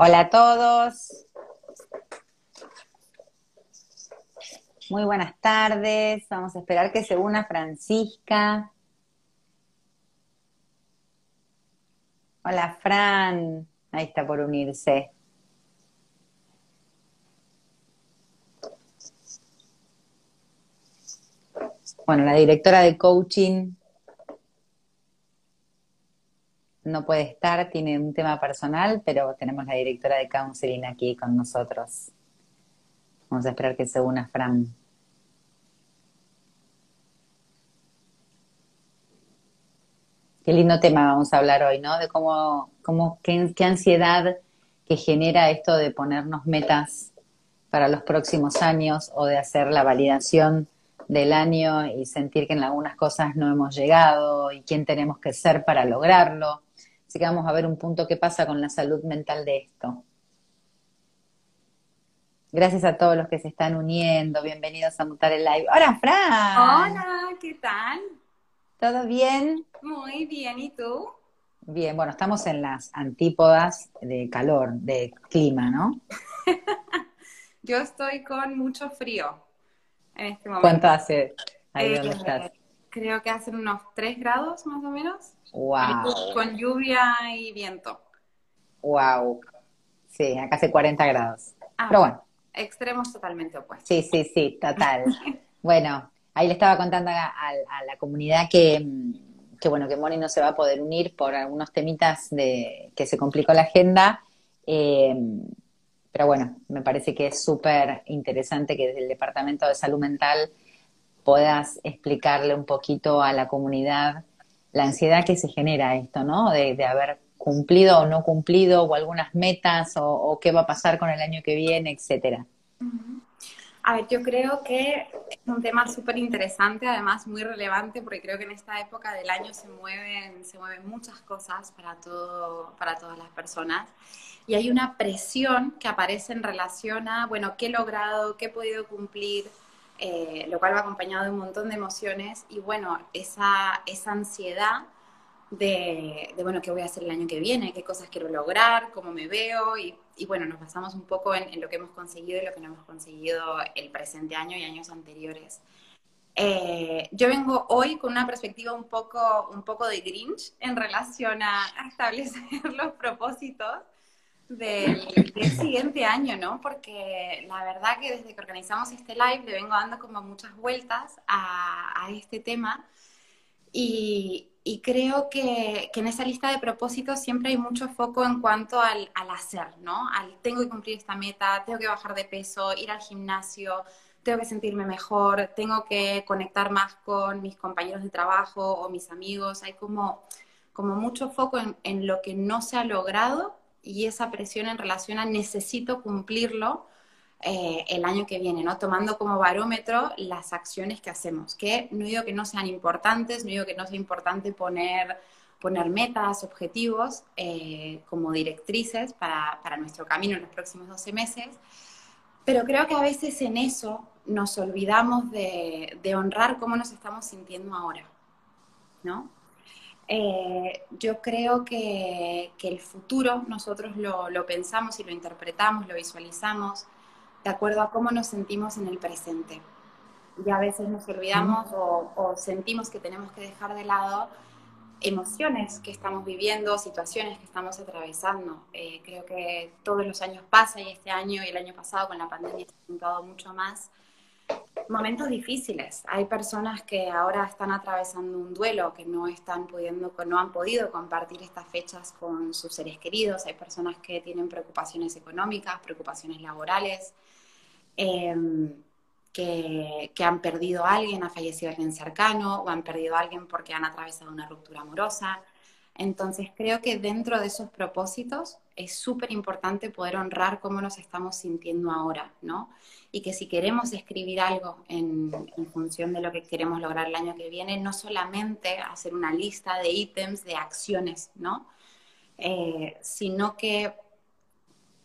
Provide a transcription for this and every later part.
Hola a todos. Muy buenas tardes. Vamos a esperar que se una Francisca. Hola Fran. Ahí está por unirse. Bueno, la directora de coaching no puede estar, tiene un tema personal, pero tenemos la directora de counseling aquí con nosotros. Vamos a esperar que se una Fran. Qué lindo tema vamos a hablar hoy, ¿no? De cómo, cómo qué, qué ansiedad que genera esto de ponernos metas para los próximos años o de hacer la validación del año y sentir que en algunas cosas no hemos llegado y quién tenemos que ser para lograrlo. Así que vamos a ver un punto qué pasa con la salud mental de esto. Gracias a todos los que se están uniendo. Bienvenidos a Mutar el Live. Hola, Fran. Hola, ¿qué tal? ¿Todo bien? Muy bien, ¿y tú? Bien, bueno, estamos en las antípodas de calor, de clima, ¿no? Yo estoy con mucho frío en este momento. ¿Cuánto hace ahí Eh, donde estás? Creo que hacen unos 3 grados más o menos. Wow, Con lluvia y viento. wow. Sí, acá hace 40 grados. Ah, Pero bueno, Extremos totalmente opuestos. sí, sí, sí, total. Bueno, ahí le estaba contando a, a- a la comunidad que, que, bueno, que Moni no se va a poder unir por algunos temitas de que se complicó la agenda. Eh, pero bueno, me parece que es súper interesante que desde el Departamento de Salud Mental puedas explicarle un poquito a la comunidad la ansiedad que se genera esto, ¿no? De, haber cumplido o no cumplido, o algunas metas, o, o qué va a pasar con el año que viene, etcétera. A ver, yo creo que es un tema súper interesante, además muy relevante, porque creo que en esta época del año se mueven, se mueven muchas cosas para, todo, para todas las personas. Y hay una presión que aparece en relación a, bueno, qué he logrado, qué he podido cumplir, eh, lo cual va acompañado de un montón de emociones. Y bueno, esa, esa ansiedad de, bueno, qué voy a hacer el año que viene, qué cosas quiero lograr, cómo me veo y, bueno, nos basamos un poco en, lo que hemos conseguido y lo que no hemos conseguido el presente año y años anteriores. Eh, yo vengo hoy con una perspectiva un poco, un poco de Grinch en relación a establecer los propósitos del, del, siguiente año, ¿no? Porque la verdad que desde que organizamos este live le vengo dando como muchas vueltas a, a este tema y, y creo que, que, en esa lista de propósitos siempre hay mucho foco en cuanto al, al, hacer, ¿no? Al tengo que cumplir esta meta, tengo que bajar de peso, ir al gimnasio, tengo que sentirme mejor, tengo que conectar más con mis compañeros de trabajo o mis amigos. Hay como, como mucho foco en, en lo que no se ha logrado y esa presión en relación a necesito cumplirlo eh, el año que viene, ¿no? Tomando como barómetro las acciones que hacemos, que no digo que no sean importantes, no digo que no sea importante poner, poner metas, objetivos eh, como directrices para, para, nuestro camino en los próximos 12 meses, pero creo que a veces en eso nos olvidamos de, de honrar cómo nos estamos sintiendo ahora, ¿no? Eh, yo creo que, que, el futuro nosotros lo, lo pensamos y lo interpretamos, lo visualizamos, de acuerdo a cómo nos sentimos en el presente. Y a veces nos olvidamos o, o, sentimos que tenemos que dejar de lado emociones que estamos viviendo, situaciones que estamos atravesando. Eh, creo que todos los años pasan y este año y el año pasado con la pandemia se ha juntado mucho más. Momentos difíciles. Hay personas que ahora están atravesando un duelo, que no están pudiendo, no han podido compartir estas fechas con sus seres queridos. Hay personas que tienen preocupaciones económicas, preocupaciones laborales. Eh, que, que, han perdido a alguien, ha fallecido alguien cercano o han perdido a alguien porque han atravesado una ruptura amorosa. Entonces creo que dentro de esos propósitos es súper importante poder honrar cómo nos estamos sintiendo ahora, ¿no? Y que si queremos escribir algo en, en función de lo que queremos lograr el año que viene, no solamente hacer una lista de ítems, de acciones, ¿no? Eh, sino que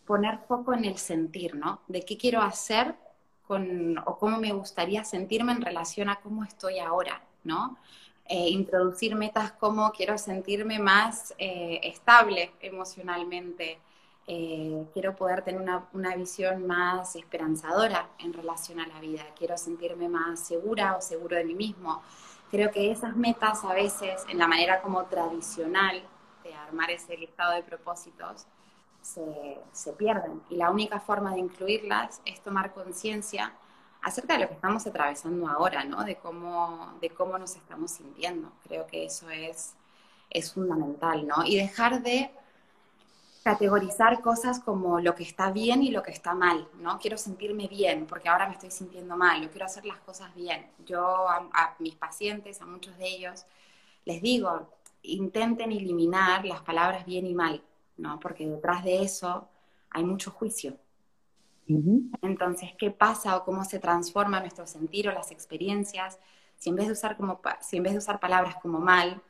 poner foco en el sentir, ¿no? De qué quiero hacer con, o cómo me gustaría sentirme en relación a cómo estoy ahora, ¿no? Eh, introducir metas como quiero sentirme más eh, estable emocionalmente, eh, quiero poder tener una, visión más esperanzadora en relación a la vida, quiero sentirme más segura o seguro de mí mismo. Creo que esas metas a veces, en la manera como tradicional de armar ese listado de propósitos, se pierden. Y la única forma de incluirlas es tomar conciencia acerca de lo que estamos atravesando ahora, ¿no? De cómo, de cómo nos estamos sintiendo. Creo que eso es, es fundamental, ¿no? Y dejar de categorizar cosas como lo que está bien y lo que está mal, ¿no? Quiero sentirme bien porque ahora me estoy sintiendo mal, yo quiero hacer las cosas bien. Yo a, a mis pacientes, a muchos de ellos, les digo, intenten eliminar las palabras bien y mal, ¿no? Porque detrás de eso hay mucho juicio. Entonces, ¿qué pasa o cómo se transforma nuestro sentir o las experiencias si en vez de usar, como, si en vez de usar palabras como mal,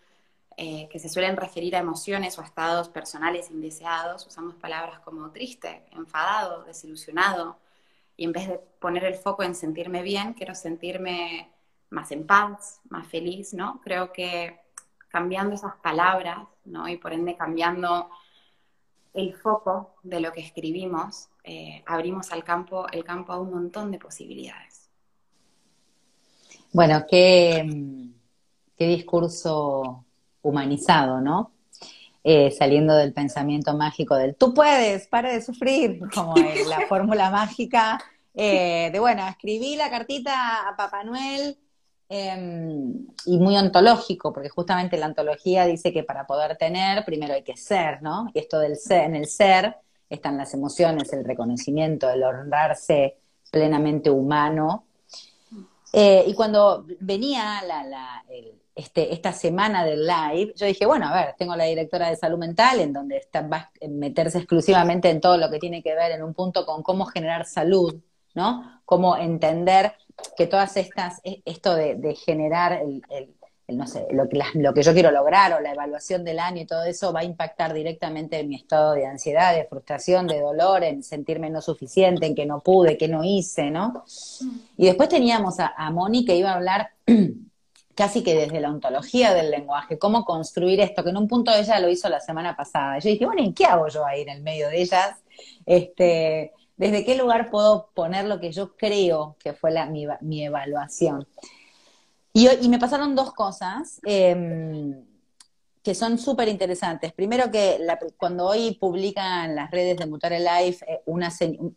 eh, que se suelen referir a emociones o a estados personales indeseados, usamos palabras como triste, enfadado, desilusionado, y en vez de poner el foco en sentirme bien, quiero sentirme más en paz, más feliz, ¿no? Creo que cambiando esas palabras, ¿no? Y por ende cambiando el foco de lo que escribimos, eh, abrimos al campo, el campo a un montón de posibilidades. Bueno, qué, qué discurso humanizado, ¿no? Eh, saliendo del pensamiento mágico del tú puedes, pare de sufrir, como la fórmula mágica eh, de, bueno, escribí la cartita a Papá Noel em, y muy ontológico, porque justamente la ontología dice que para poder tener, primero hay que ser, ¿no? Y esto del ser, en el ser están las emociones, el reconocimiento, el honrarse plenamente humano. Eh, y cuando venía este, esta semana del live, yo dije, bueno, a ver, tengo la directora de salud mental, en donde está, va a meterse exclusivamente en todo lo que tiene que ver en un punto con cómo generar salud, ¿no? Cómo entender que todas estas, e, esto de, generar el, no sé, lo que, lo que yo quiero lograr o la evaluación del año y todo eso va a impactar directamente en mi estado de ansiedad, de frustración, de dolor, en sentirme no suficiente, en que no pude, que no hice, ¿no? Mm. Y después teníamos a, a Moni que iba a hablar casi que desde la ontología del lenguaje, cómo construir esto, que en un punto ella lo hizo la semana pasada. Yo dije, bueno, ¿y qué hago yo ahí en el medio de ellas? Este, ¿Desde qué lugar puedo poner lo que yo creo que fue la, mi, mi evaluación? Y, me pasaron dos cosas em, que son súper interesantes. Primero que cuando hoy publican las redes de Mutare Life eh, una,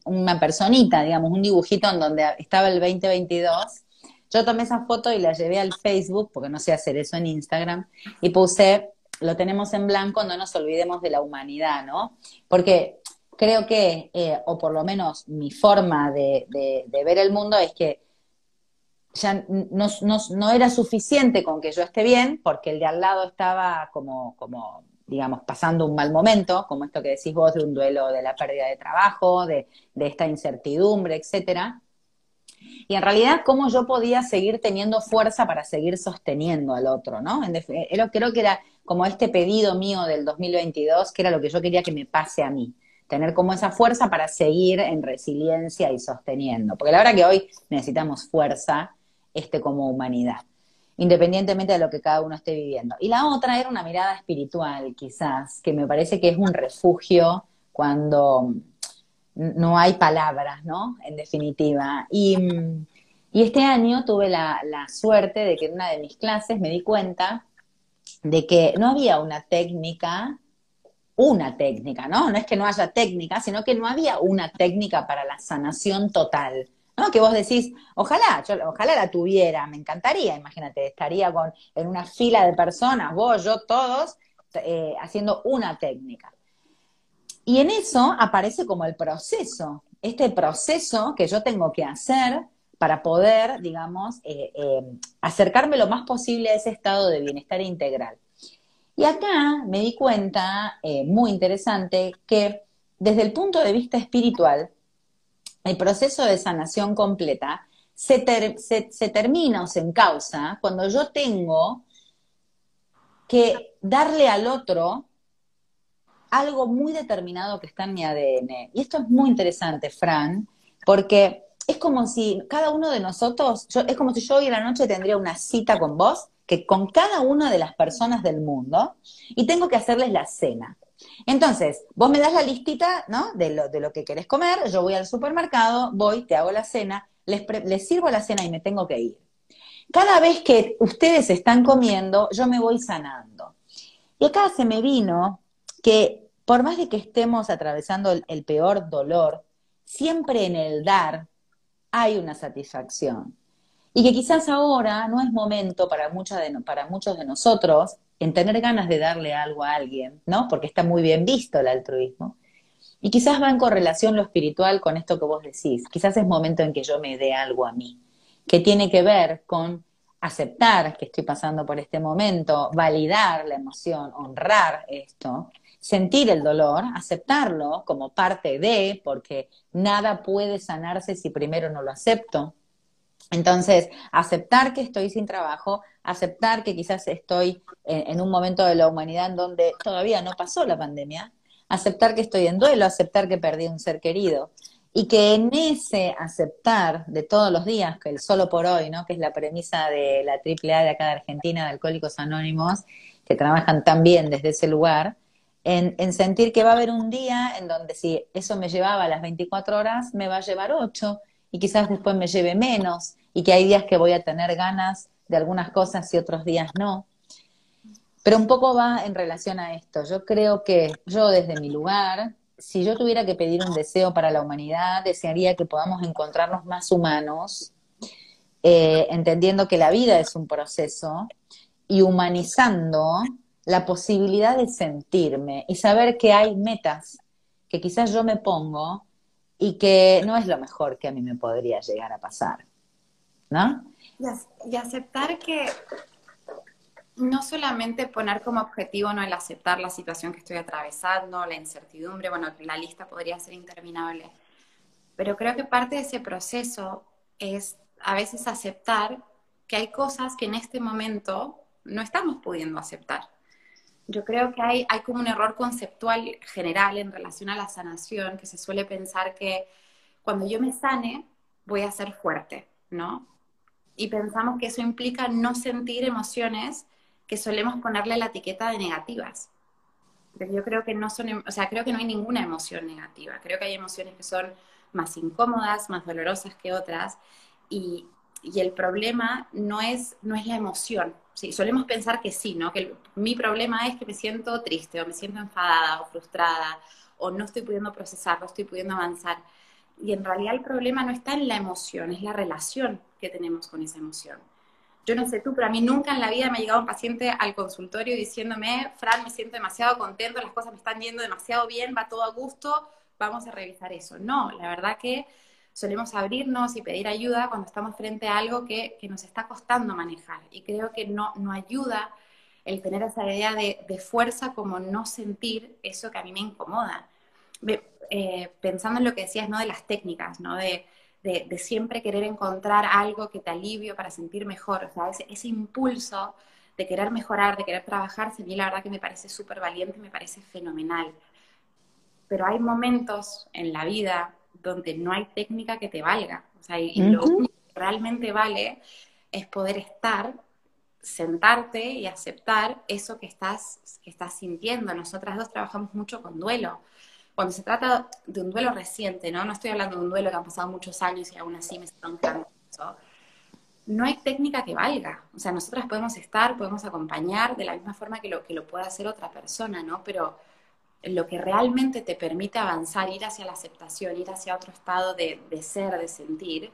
una personita, digamos, un dibujito en donde estaba el 2022, yo tomé esa foto y la llevé al Facebook, porque no sé hacer eso en Instagram, y puse, lo tenemos en blanco, no nos olvidemos de la humanidad, ¿no? Porque creo que, eh, o por lo menos mi forma de ver el mundo es que ya no, no, era suficiente con que yo esté bien, porque el de al lado estaba como, como, digamos, pasando un mal momento, como esto que decís vos de un duelo de la pérdida de trabajo, de, de esta incertidumbre, etcétera. Y en realidad, cómo yo podía seguir teniendo fuerza para seguir sosteniendo al otro, ¿no? creo que era como este pedido mío del 2022, que era lo que yo quería que me pase a mí tener como esa fuerza para seguir en resiliencia y sosteniendo. Porque la verdad que hoy necesitamos fuerza este, como humanidad, independientemente de lo que cada uno esté viviendo. Y la otra era una mirada espiritual, quizás, que me parece que es un refugio cuando no hay palabras, ¿no? En definitiva. Y, este año tuve la, la suerte de que en una de mis clases me di cuenta de que no había una técnica una técnica, ¿no? No es que no haya técnica, sino que no había una técnica para la sanación total. ¿No? Que vos decís, ojalá, ojalá la tuviera, me encantaría, imagínate, estaría con, en una fila de personas, vos, yo, todos, eh, haciendo una técnica. Y en eso aparece como el proceso, este proceso que yo tengo que hacer para poder, digamos, eh, eh, acercarme lo más posible a ese estado de bienestar integral. Y acá me di cuenta, muy interesante, que desde el punto de vista espiritual, el proceso de sanación completa se, termina o se encausa cuando yo tengo que darle al otro algo muy determinado que está en mi ADN. Y esto es muy interesante, Fran, porque es como si cada uno de nosotros, es como si yo hoy en la noche tendría una cita con vos, que con cada una de las personas del mundo, y tengo que hacerles la cena. Entonces, vos me das la listita, ¿no? De lo, de lo que querés comer, yo voy al supermercado, voy, te hago la cena, les, les sirvo la cena y me tengo que ir. Cada vez que ustedes están comiendo, yo me voy sanando. Y acá se me vino que por más de que estemos atravesando el, peor dolor, siempre en el dar hay una satisfacción. Y que quizás ahora no es momento para, de, para muchos de nosotros en tener ganas de darle algo a alguien, ¿no? Porque está muy bien visto el altruismo. Y quizás va en correlación lo espiritual con esto que vos decís. Quizás es momento en que yo me dé algo a mí, que tiene que ver con aceptar que estoy pasando por este momento, validar la emoción, honrar esto, sentir el dolor, aceptarlo como parte de, porque nada puede sanarse si primero no lo acepto. Entonces, aceptar que estoy sin trabajo, aceptar que quizás estoy en, un momento de la humanidad en donde todavía no pasó la pandemia, aceptar que estoy en duelo, aceptar que perdí un ser querido. Y que en ese aceptar de todos los días, que el solo por hoy, ¿no? que es la premisa de la AAA de acá de Argentina, de Alcohólicos Anónimos, que trabajan tan bien desde ese lugar, en, en, sentir que va a haber un día en donde si eso me llevaba las 24 horas, me va a llevar 8 y quizás después me lleve menos y que hay días que voy a tener ganas de algunas cosas y otros días no. Pero un poco va en relación a esto. Yo creo que yo desde mi lugar, si yo tuviera que pedir un deseo para la humanidad, desearía que podamos encontrarnos más humanos, eh, entendiendo que la vida es un proceso y humanizando la posibilidad de sentirme y saber que hay metas que quizás yo me pongo y que no es lo mejor que a mí me podría llegar a pasar. ¿No? Y, aceptar que no solamente poner como objetivo no el aceptar la situación que estoy atravesando, la incertidumbre, bueno, la lista podría ser interminable, pero creo que parte de ese proceso es a veces aceptar que hay cosas que en este momento no estamos pudiendo aceptar. Yo creo que hay, hay como un error conceptual general en relación a la sanación, que se suele pensar que cuando yo me sane voy a ser fuerte, ¿no? Y pensamos que eso implica no sentir emociones que solemos ponerle la etiqueta de negativas. Pero yo creo que no son, o sea, creo que no hay ninguna emoción negativa. Creo que hay emociones que son más incómodas, más dolorosas que otras. Y, y el problema no es, no es la emoción. Sí, solemos pensar que sí, ¿no? Que mi problema es que me siento triste o me siento enfadada o frustrada o no estoy pudiendo procesar, no estoy pudiendo avanzar. Y en realidad el problema no está en la emoción, es la relación que tenemos con esa emoción. Yo no sé tú, pero a mí nunca en la vida me ha llegado un paciente al consultorio diciéndome, Fran, me siento demasiado contento, las cosas me están yendo demasiado bien, va todo a gusto, vamos a revisar eso. No, la verdad que solemos abrirnos y pedir ayuda cuando estamos frente a algo que, nos está costando manejar. Y creo que no, no ayuda el tener esa idea de, fuerza como no sentir eso que a mí me incomoda. Eh, pensando en lo que decías, ¿no? De las técnicas, ¿no? De, siempre querer encontrar algo que te alivie para sentir mejor. O ese, impulso de querer mejorar, de querer trabajar, a mí la verdad que me parece súper valiente, me parece fenomenal. Pero hay momentos en la vida donde no hay técnica que te valga. O sea, y, lo que realmente vale es poder estar, sentarte y aceptar eso que estás, que estás sintiendo. Nosotras dos trabajamos mucho con duelo. Cuando se trata de un duelo reciente, ¿no? No estoy hablando de un duelo que han pasado muchos años y aún así me están eso. No hay técnica que valga. O sea, nosotras podemos estar, podemos acompañar de la misma forma que lo, que lo pueda hacer otra persona, ¿no? Pero lo que realmente te permite avanzar, ir hacia la aceptación, ir hacia otro estado de, ser, de sentir,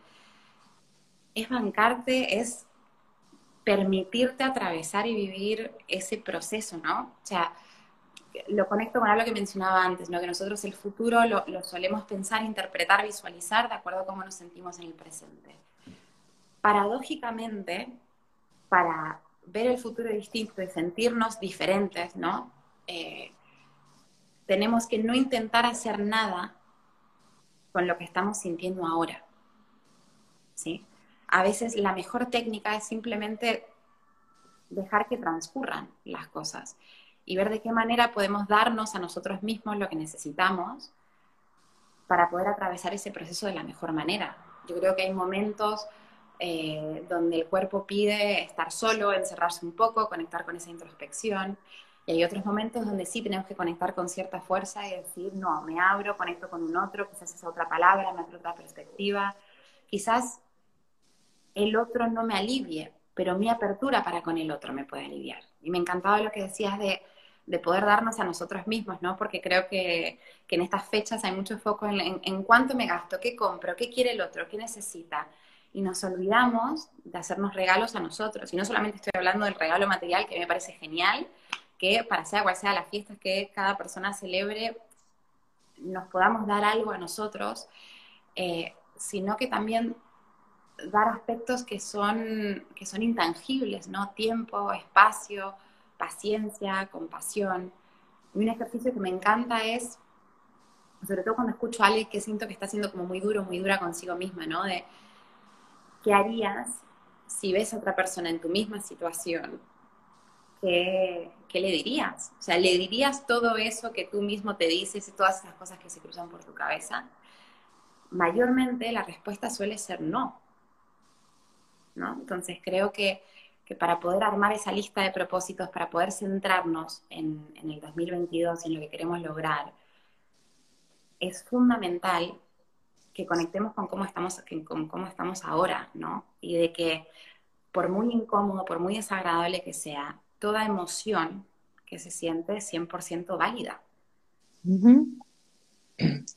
es bancarte, es permitirte atravesar y vivir ese proceso, ¿no? O sea, lo conecto con algo que mencionaba antes, ¿no? Que nosotros el futuro lo, lo solemos pensar, interpretar, visualizar de acuerdo a cómo nos sentimos en el presente. Paradójicamente, para ver el futuro distinto y sentirnos diferentes, ¿no? Eh, tenemos que no intentar hacer nada con lo que estamos sintiendo ahora. ¿sí? A veces la mejor técnica es simplemente dejar que transcurran las cosas y ver de qué manera podemos darnos a nosotros mismos lo que necesitamos para poder atravesar ese proceso de la mejor manera. Yo creo que hay momentos eh, donde el cuerpo pide estar solo, encerrarse un poco, conectar con esa introspección, Y hay otros momentos donde sí tenemos que conectar con cierta fuerza y decir, no, me abro, conecto con un otro, quizás es otra palabra, me otra perspectiva. Quizás el otro no me alivie, pero mi apertura para con el otro me puede aliviar. Y me encantaba lo que decías de, poder darnos a nosotros mismos, ¿no? Porque creo que, en estas fechas hay mucho foco en, en, cuánto me gasto, qué compro, qué quiere el otro, qué necesita. Y nos olvidamos de hacernos regalos a nosotros. Y no solamente estoy hablando del regalo material, que me parece genial, que para sea cual sea la fiesta que cada persona celebre, nos podamos dar algo a nosotros, eh, sino que también dar aspectos que son, que son intangibles, ¿no? Tiempo, espacio, paciencia, compasión. Y un ejercicio que me encanta es, sobre todo cuando escucho a alguien que siento que está siendo como muy duro, muy dura consigo misma, ¿no? De, ¿qué harías si ves a otra persona en tu misma situación? ¿Qué, ¿Qué le dirías? O sea, ¿le dirías todo eso que tú mismo te dices y todas esas cosas que se cruzan por tu cabeza? Mayormente la respuesta suele ser no entonces creo que, para poder armar esa lista de propósitos, para poder centrarnos en, el 2022 y en lo que queremos lograr, es fundamental que conectemos con cómo estamos, con cómo estamos ahora, ¿no? Y de que por muy incómodo, por muy desagradable que sea, toda emoción que se siente es 100% válida.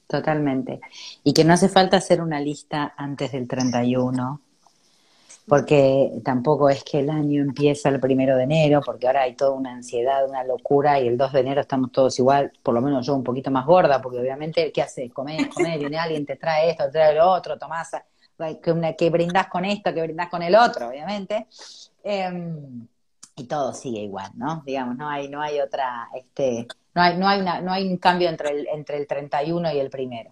Totalmente. Y que no hace falta hacer una lista antes del 31 porque tampoco es que el año empieza el primero de enero, porque ahora hay toda una ansiedad, una locura, y el 2 de enero estamos todos igual, por lo menos yo un poquito más gorda, porque obviamente, ¿qué haces? Comer, comer, viene alguien, te trae esto, te trae lo otro, tomás, que, una, que brindás con esto, que brindás con el otro, obviamente. Em, y todo sigue igual, ¿no? Digamos, no hay, no hay otra, este, no hay, no hay, una, no hay un cambio entre el, entre el 31 y el primero.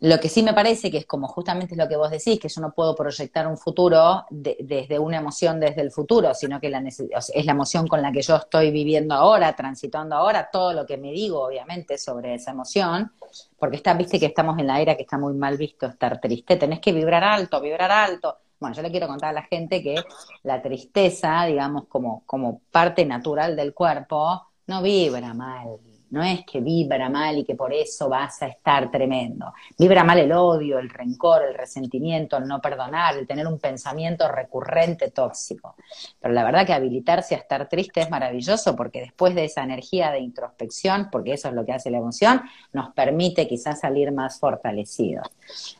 Lo que sí me parece que es como justamente lo que vos decís, que yo no puedo proyectar un futuro desde una emoción desde el futuro, sino que la es la emoción con la que yo estoy viviendo ahora, transitando ahora, todo lo que me digo, obviamente, sobre esa emoción, porque está, viste que estamos en la era que está muy mal visto estar triste, tenés que vibrar alto, vibrar alto. Bueno, yo le quiero contar a la gente que la tristeza, digamos, como, como parte natural del cuerpo, no vibra mal, no es que vibra mal y que por eso vas a estar tremendo. Vibra mal el odio, el rencor, el resentimiento, el no perdonar, el tener un pensamiento recurrente tóxico. Pero la verdad que habilitarse a estar triste es maravilloso porque después de esa energía de introspección, porque eso es lo que hace la emoción, nos permite quizás salir más fortalecidos.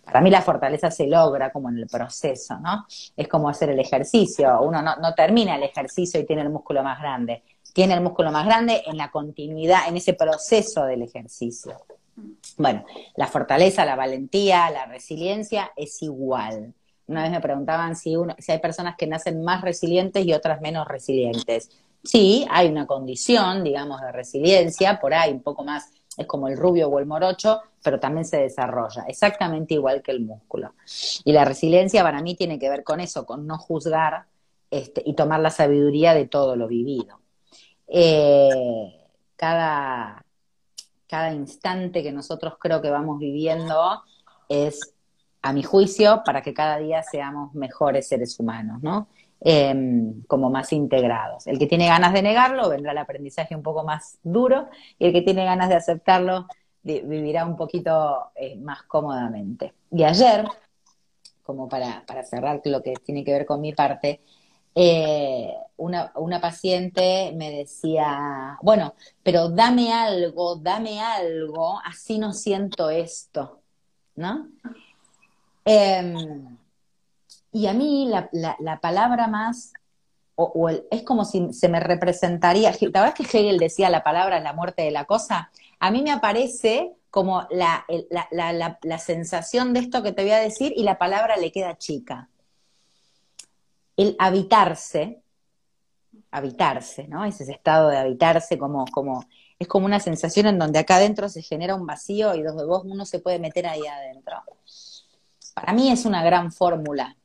Para mí la fortaleza se logra como en el proceso, ¿no? Es como hacer el ejercicio. Uno no, no termina el ejercicio y tiene el músculo más grande tiene el músculo más grande en la continuidad, en ese proceso del ejercicio. Bueno, la fortaleza, la valentía, la resiliencia es igual. Una vez me preguntaban si, si hay personas que nacen más resilientes y otras menos resilientes. Sí, hay una condición, digamos, de resiliencia, por ahí un poco más, es como el rubio o el morocho, pero también se desarrolla, exactamente igual que el músculo. Y la resiliencia para mí tiene que ver con eso, con no juzgar este, y tomar la sabiduría de todo lo vivido. Eh, cada, cada instante que nosotros creo que vamos viviendo es, a mi juicio, para que cada día seamos mejores seres humanos, ¿no? Em, como más integrados. El que tiene ganas de negarlo vendrá el aprendizaje un poco más duro y el que tiene ganas de aceptarlo vivirá un poquito eh, más cómodamente. Y ayer, como para, para cerrar lo que tiene que ver con mi parte, eh, una, una, paciente me decía, bueno, pero dame algo, dame algo, así no siento esto, ¿no? Em, y a mí la, la, palabra más, o, es como si se me representaría, la verdad es que Hegel decía la palabra la muerte de la cosa, a mí me aparece como la, la, la sensación de esto que te voy a decir y la palabra le queda chica el habitarse, habitarse, ¿no? Es ese estado de habitarse como, como, es como una sensación en donde acá adentro se genera un vacío y dos de vos uno se puede meter ahí adentro. Para mí es una gran fórmula.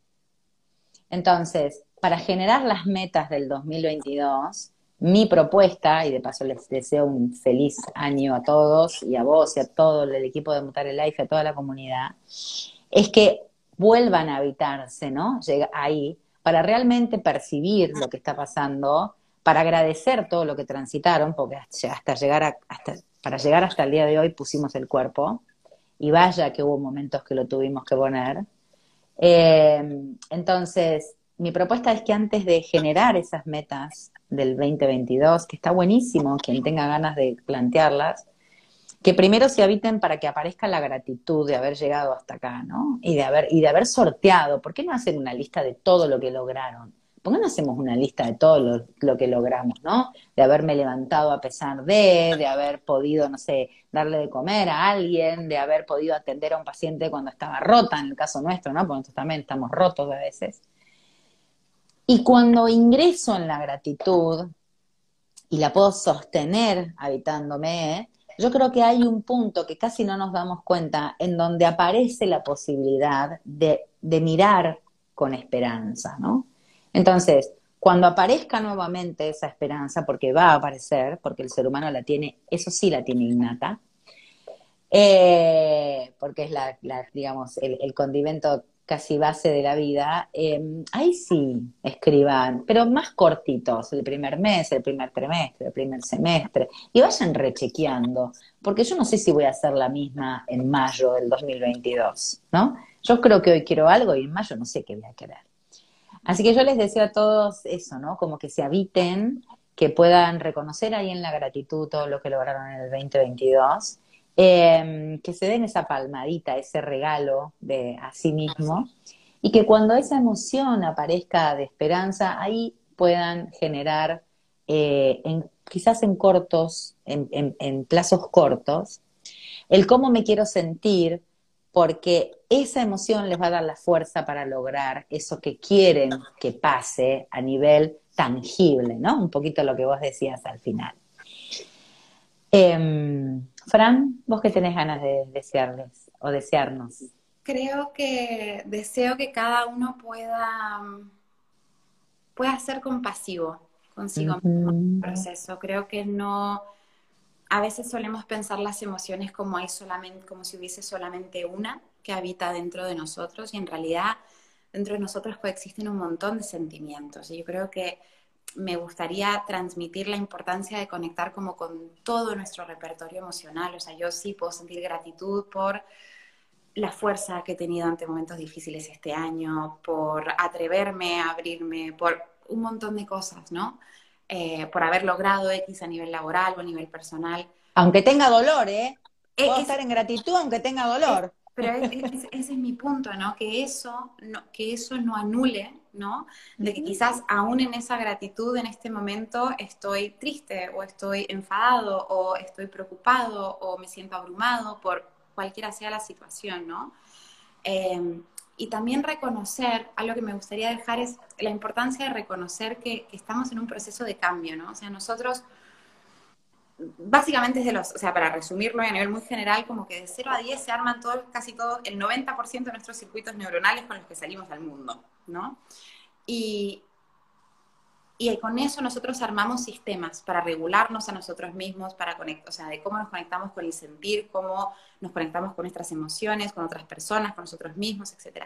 Entonces, para generar las metas del 2022, mi propuesta, y de paso les deseo un feliz año a todos y a vos y a todo el equipo de Mutar el Life, a toda la comunidad, es que vuelvan a habitarse, ¿no? Llega ahí, para realmente percibir lo que está pasando, para agradecer todo lo que transitaron, porque hasta llegar a, hasta, para llegar hasta el día de hoy pusimos el cuerpo, y vaya que hubo momentos que lo tuvimos que poner. Eh, entonces, mi propuesta es que antes de generar esas metas del 2022, que está buenísimo, quien tenga ganas de plantearlas, que primero se habiten para que aparezca la gratitud de haber llegado hasta acá, ¿no? Y de haber, y de haber sorteado. ¿Por qué no hacer una lista de todo lo que lograron? ¿Por qué no hacemos una lista de todo lo, que logramos, ¿no? De haberme levantado a pesar de, de haber podido, no sé, darle de comer a alguien, de haber podido atender a un paciente cuando estaba rota, en el caso nuestro, ¿no? Porque nosotros también estamos rotos a veces. Y cuando ingreso en la gratitud y la puedo sostener habitándome, yo creo que hay un punto que casi no nos damos cuenta en donde aparece la posibilidad de, mirar con esperanza, ¿no? Entonces, cuando aparezca nuevamente esa esperanza, porque va a aparecer, porque el ser humano la tiene, eso sí la tiene innata, eh, porque es el, condimento casi base de la vida, em, ahí sí escriban, pero más cortitos, el primer mes, el primer trimestre, el primer semestre, y vayan rechequeando, porque yo no sé si voy a hacer la misma en mayo del 2022, ¿no? Yo creo que hoy quiero algo y en mayo no sé qué voy a querer. Así que yo les deseo a todos eso, ¿no? Como que se habiten, que puedan reconocer ahí en la gratitud todo lo que lograron en el 2022 Em, que se den esa palmadita, ese regalo de a sí mismo, y que cuando esa emoción aparezca de esperanza, ahí puedan generar, eh, quizás en cortos, en, plazos cortos, el cómo me quiero sentir, porque esa emoción les va a dar la fuerza para lograr eso que quieren que pase a nivel tangible, ¿no? Un poquito lo que vos decías al final. Em, Fran, vos qué tenés ganas de desearles o desearnos. Creo que deseo que cada uno pueda, pueda ser compasivo consigo mismo en el proceso. Creo que no, a veces solemos pensar las emociones como hay solamente, como si hubiese solamente una que habita dentro de nosotros y en realidad dentro de nosotros coexisten un montón de sentimientos. Y yo creo que me gustaría transmitir la importancia de conectar como con todo nuestro repertorio emocional. O sea, yo sí puedo sentir gratitud por la fuerza que he tenido ante momentos difíciles este año, por atreverme a abrirme, por un montón de cosas, ¿no? Eh, por haber logrado X a nivel laboral o a nivel personal. Aunque tenga dolor, ¿eh? eh puedo estar en gratitud aunque tenga dolor. pero ese es mi punto, ¿no? Que eso no, que eso no anule ¿no? De que quizás aún en esa gratitud en este momento estoy triste o estoy enfadado o estoy preocupado o me siento abrumado por cualquiera sea la situación, ¿no? Em, y también reconocer, algo que me gustaría dejar es la importancia de reconocer que, estamos en un proceso de cambio, ¿no? O sea, nosotros, básicamente de los, o sea, para resumirlo a nivel muy general, como que de 0 a 10 se arman todos, casi todos, el 90% de nuestros circuitos neuronales con los que salimos al mundo, ¿no? Y, y con eso nosotros armamos sistemas para regularnos a nosotros mismos, para conectar, o sea, de cómo nos conectamos con el sentir, cómo nos conectamos con nuestras emociones, con otras personas, con nosotros mismos, etc.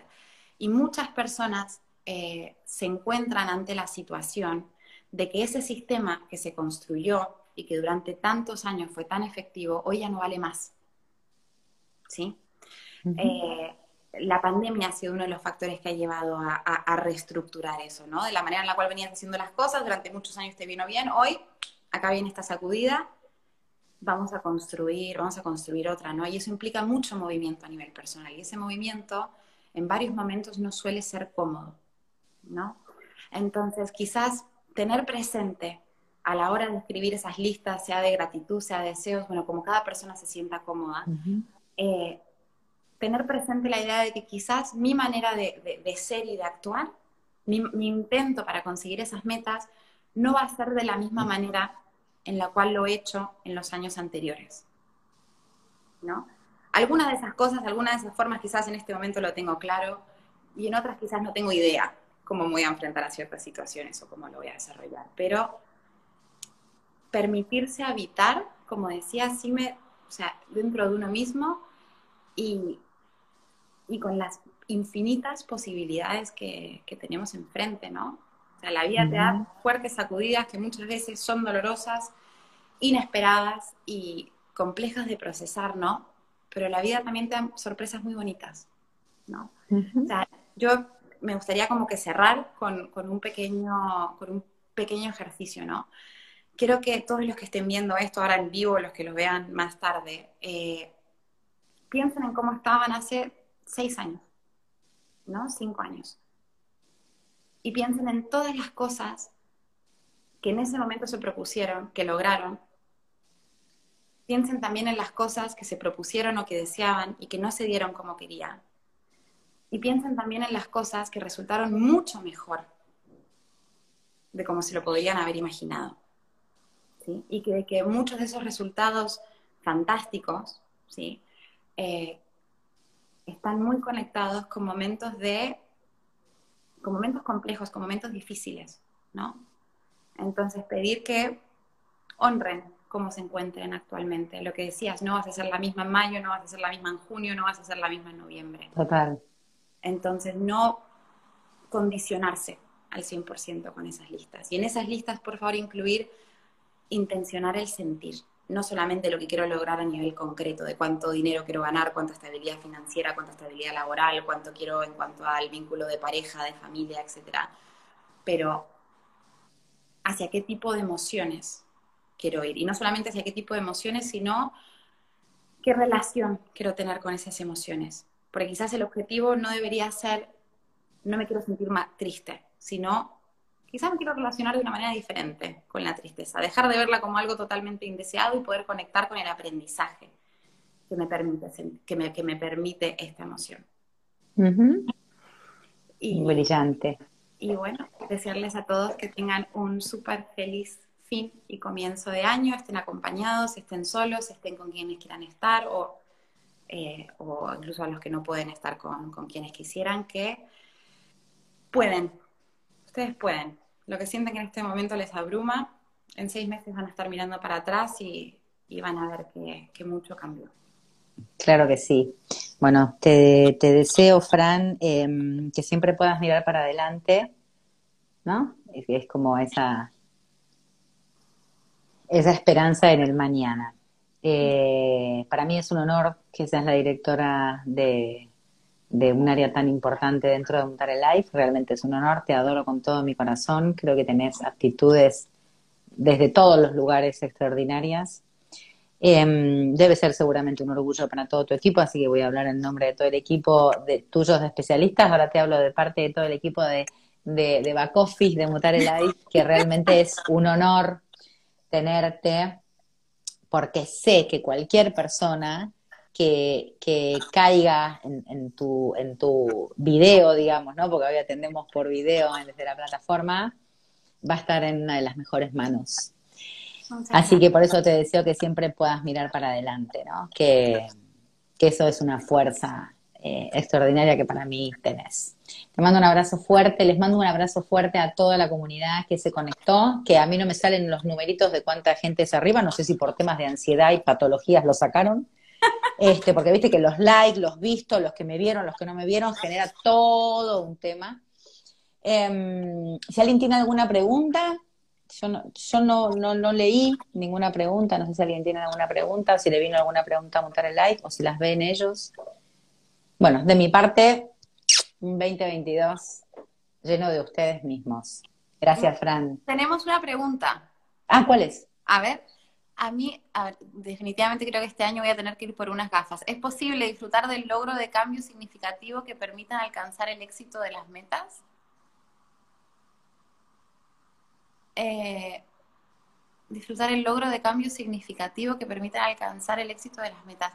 Y muchas personas eh, se encuentran ante la situación de que ese sistema que se construyó y que durante tantos años fue tan efectivo, hoy ya no vale más. ¿Sí? la pandemia ha sido uno de los factores que ha llevado a, reestructurar eso, ¿no? De la manera en la cual venías haciendo las cosas, durante muchos años te vino bien, hoy acá viene esta sacudida, vamos a construir, vamos a construir otra, ¿no? Y eso implica mucho movimiento a nivel personal, y ese movimiento en varios momentos no suele ser cómodo, ¿no? Entonces, quizás tener presente a la hora de escribir esas listas, sea de gratitud, sea de deseos, bueno, como cada persona se sienta cómoda, tener presente la idea de que quizás mi manera de, ser y de actuar, mi, intento para conseguir esas metas, no va a ser de la misma manera en la cual lo he hecho en los años anteriores. ¿No? Algunas de esas cosas, algunas de esas formas quizás en este momento lo tengo claro y en otras quizás no tengo idea cómo voy a enfrentar a ciertas situaciones o cómo lo voy a desarrollar. Pero permitirse habitar, como decía, sí me, o sea, dentro de uno mismo y, y con las infinitas posibilidades que, tenemos enfrente, ¿no? sea, la vida te da fuertes sacudidas que muchas veces son dolorosas, inesperadas y complejas de procesar, ¿no? Pero la vida también te da sorpresas muy bonitas, ¿no? O sea, yo me gustaría como que cerrar con, un pequeño, con un pequeño ejercicio, ¿no? Quiero que todos los que estén viendo esto ahora en vivo, los que lo vean más tarde, eh, piensen en cómo estaban hace seis años, ¿no? Cinco años. Y piensen en todas las cosas que en ese momento se propusieron, que lograron. Piensen también en las cosas que se propusieron o que deseaban y que no se dieron como querían. Y piensen también en las cosas que resultaron mucho mejor de cómo se lo podrían haber imaginado. Y que, que muchos de esos resultados fantásticos ¿sí? Eh, están muy conectados con momentos de, con momentos complejos, con momentos difíciles, ¿no? Entonces, pedir que honren cómo se encuentren actualmente. Lo que decías, no vas a ser la misma en mayo, no vas a ser la misma en junio, no vas a ser la misma en noviembre. Total. Entonces, no condicionarse al 100% con esas listas. Y en esas listas, por favor, incluir intencionar el sentir no solamente lo que quiero lograr a nivel concreto, de cuánto dinero quiero ganar, cuánta estabilidad financiera, cuánta estabilidad laboral, cuánto quiero en cuanto al vínculo de pareja, de familia, etcétera, pero hacia qué tipo de emociones quiero ir. Y no solamente hacia qué tipo de emociones, sino qué relación quiero tener con esas emociones. Porque quizás el objetivo no debería ser, no me quiero sentir más triste, sino quizás me quiero relacionar de una manera diferente con la tristeza, dejar de verla como algo totalmente indeseado y poder conectar con el aprendizaje que me permite, que me, que me permite esta emoción. y, Brillante. Y bueno, desearles a todos que tengan un súper feliz fin y comienzo de año, estén acompañados, estén solos, estén con quienes quieran estar o, eh, o incluso a los que no pueden estar con, con quienes quisieran, que pueden, ustedes pueden, lo que sienten que en este momento les abruma, en seis meses van a estar mirando para atrás y, van a ver que, mucho cambió. Claro que sí. Bueno, te, deseo, Fran, em, que siempre puedas mirar para adelante, ¿no? Es, es como esa, esa esperanza en el mañana. Eh, para mí es un honor que seas la directora de, de un área tan importante dentro de Montar el Life. Realmente es un honor, te adoro con todo mi corazón. Creo que tenés actitudes desde todos los lugares extraordinarias. Em, debe ser seguramente un orgullo para todo tu equipo, así que voy a hablar en nombre de todo el equipo de tuyos de especialistas. Ahora te hablo de parte de todo el equipo de, de, back office de Mutar el Life, que realmente es un honor tenerte, porque sé que cualquier persona que, caiga en, tu, en tu video, digamos, ¿no? Porque hoy atendemos por video desde la plataforma, va a estar en una de las mejores manos. Así que por eso te deseo que siempre puedas mirar para adelante, ¿no? Que, eso es una fuerza eh, extraordinaria que para mí tenés. Te mando un abrazo fuerte, les mando un abrazo fuerte a toda la comunidad que se conectó, que a mí no me salen los numeritos de cuánta gente es arriba, no sé si por temas de ansiedad y patologías lo sacaron, este, porque viste que los likes, los vistos, los que me vieron, los que no me vieron, genera todo un tema. Em, si alguien tiene alguna pregunta, yo, no, yo no, no, leí ninguna pregunta, no sé si alguien tiene alguna pregunta, si le vino alguna pregunta a montar el like, o si las ven ellos. Bueno, de mi parte, un 2022 lleno de ustedes mismos. Gracias, Fran. Tenemos una pregunta. Ah, ¿cuál es? A ver a mí, definitivamente creo que este año voy a tener que ir por unas gafas. ¿Es posible disfrutar del logro de cambio significativo que permitan alcanzar el éxito de las metas? Eh, disfrutar el logro de cambio significativo que permitan alcanzar el éxito de las metas.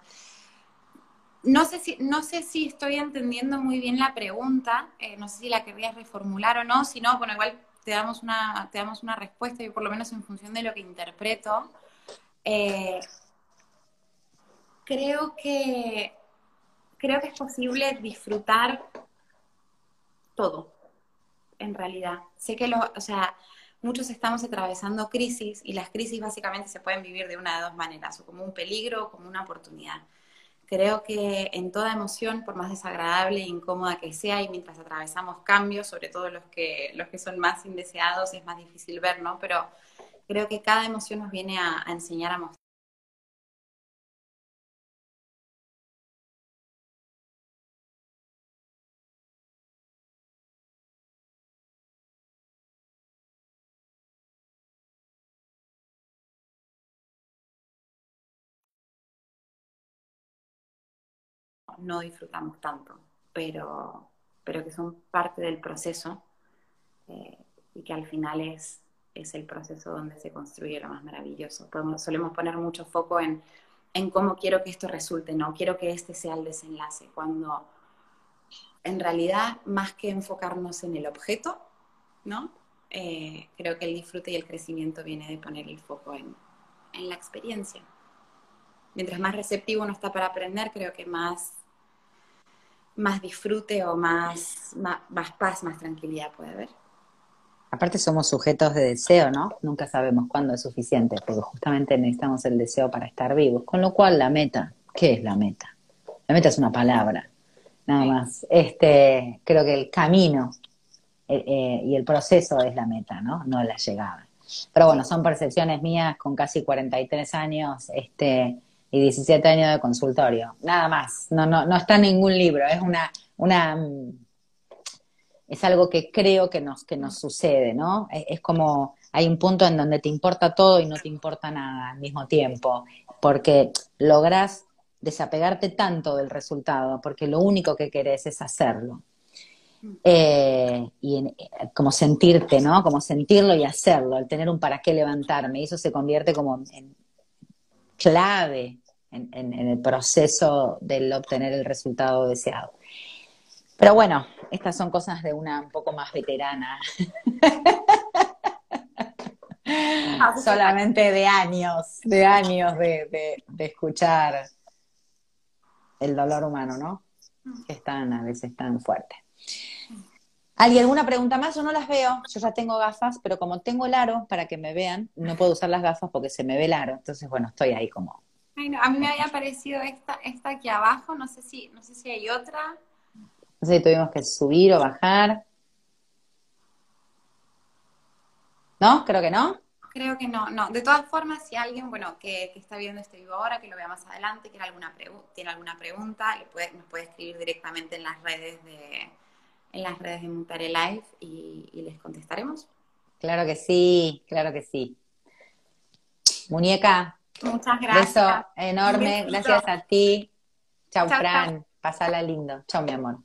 No sé si, no sé si estoy entendiendo muy bien la pregunta, eh, no sé si la querrías reformular o no, si no, bueno, igual te damos una, te damos una respuesta, y por lo menos en función de lo que interpreto. Eh, creo que creo que es posible disfrutar todo, en realidad. Sé que lo, o sea, muchos estamos atravesando crisis y las crisis básicamente se pueden vivir de una de dos maneras, o como un peligro o como una oportunidad. Creo que en toda emoción, por más desagradable e incómoda que sea, y mientras atravesamos cambios, sobre todo los que, los que son más indeseados, es más difícil ver, ¿no? Pero creo que cada emoción nos viene a, enseñar a mostrar. No disfrutamos tanto, pero, pero que son parte del proceso eh, y que al final es, es el proceso donde se construye lo más maravilloso. solemos poner mucho foco en, en cómo quiero que esto resulte, no quiero que este sea el desenlace, cuando en realidad más que enfocarnos en el objeto, ¿no? Eh, creo que el disfrute y el crecimiento viene de poner el foco en, en la experiencia. Mientras más receptivo uno está para aprender, creo que más más disfrute o más, más, paz, más tranquilidad puede haber. Aparte somos sujetos de deseo, ¿no? Nunca sabemos cuándo es suficiente, porque justamente necesitamos el deseo para estar vivos. Con lo cual la meta, ¿qué es la meta? La meta es una palabra, nada más. Este, creo que el camino eh, eh, y el proceso es la meta, ¿no? No la llegada. Pero bueno, son percepciones mías con casi 43 años, este, y 17 años de consultorio, nada más, no, no, no está en ningún libro, es una, una mm, es algo que creo que nos, que nos sucede, ¿no? Es, como hay un punto en donde te importa todo y no te importa nada al mismo tiempo, porque logras desapegarte tanto del resultado, porque lo único que querés es hacerlo. Eh, y eh, como sentirte, ¿no? Como sentirlo y hacerlo, al tener un para qué levantarme, y eso se convierte como en, clave en, el proceso del obtener el resultado deseado. Pero bueno, estas son cosas de una un poco más veterana. Ah, Solamente de años, de años de, escuchar el dolor humano, ¿no? Que es tan, a veces tan fuerte. ¿Hay alguna pregunta más? Yo no las veo. Yo ya tengo gafas, pero como tengo el aro para que me vean, no puedo usar las gafas porque se me ve el aro. Entonces, bueno, estoy ahí como. a mí me había parecido esta, esta aquí abajo. No sé si, no sé si hay otra. No sé si tuvimos que subir o bajar. ¿No? Creo que no. Creo que no, no. De todas formas, si alguien, bueno, que, está viendo este vivo ahora, que lo vea más adelante, tiene alguna, tiene alguna pregunta, le puede, nos puede escribir directamente en las redes de, en las redes de Mutare Live y, les contestaremos. Claro que sí, claro que sí. Muñeca. Muchas gracias. Beso enorme, gracias a ti. Chau, Fran. Pasala lindo. Chau, mi amor.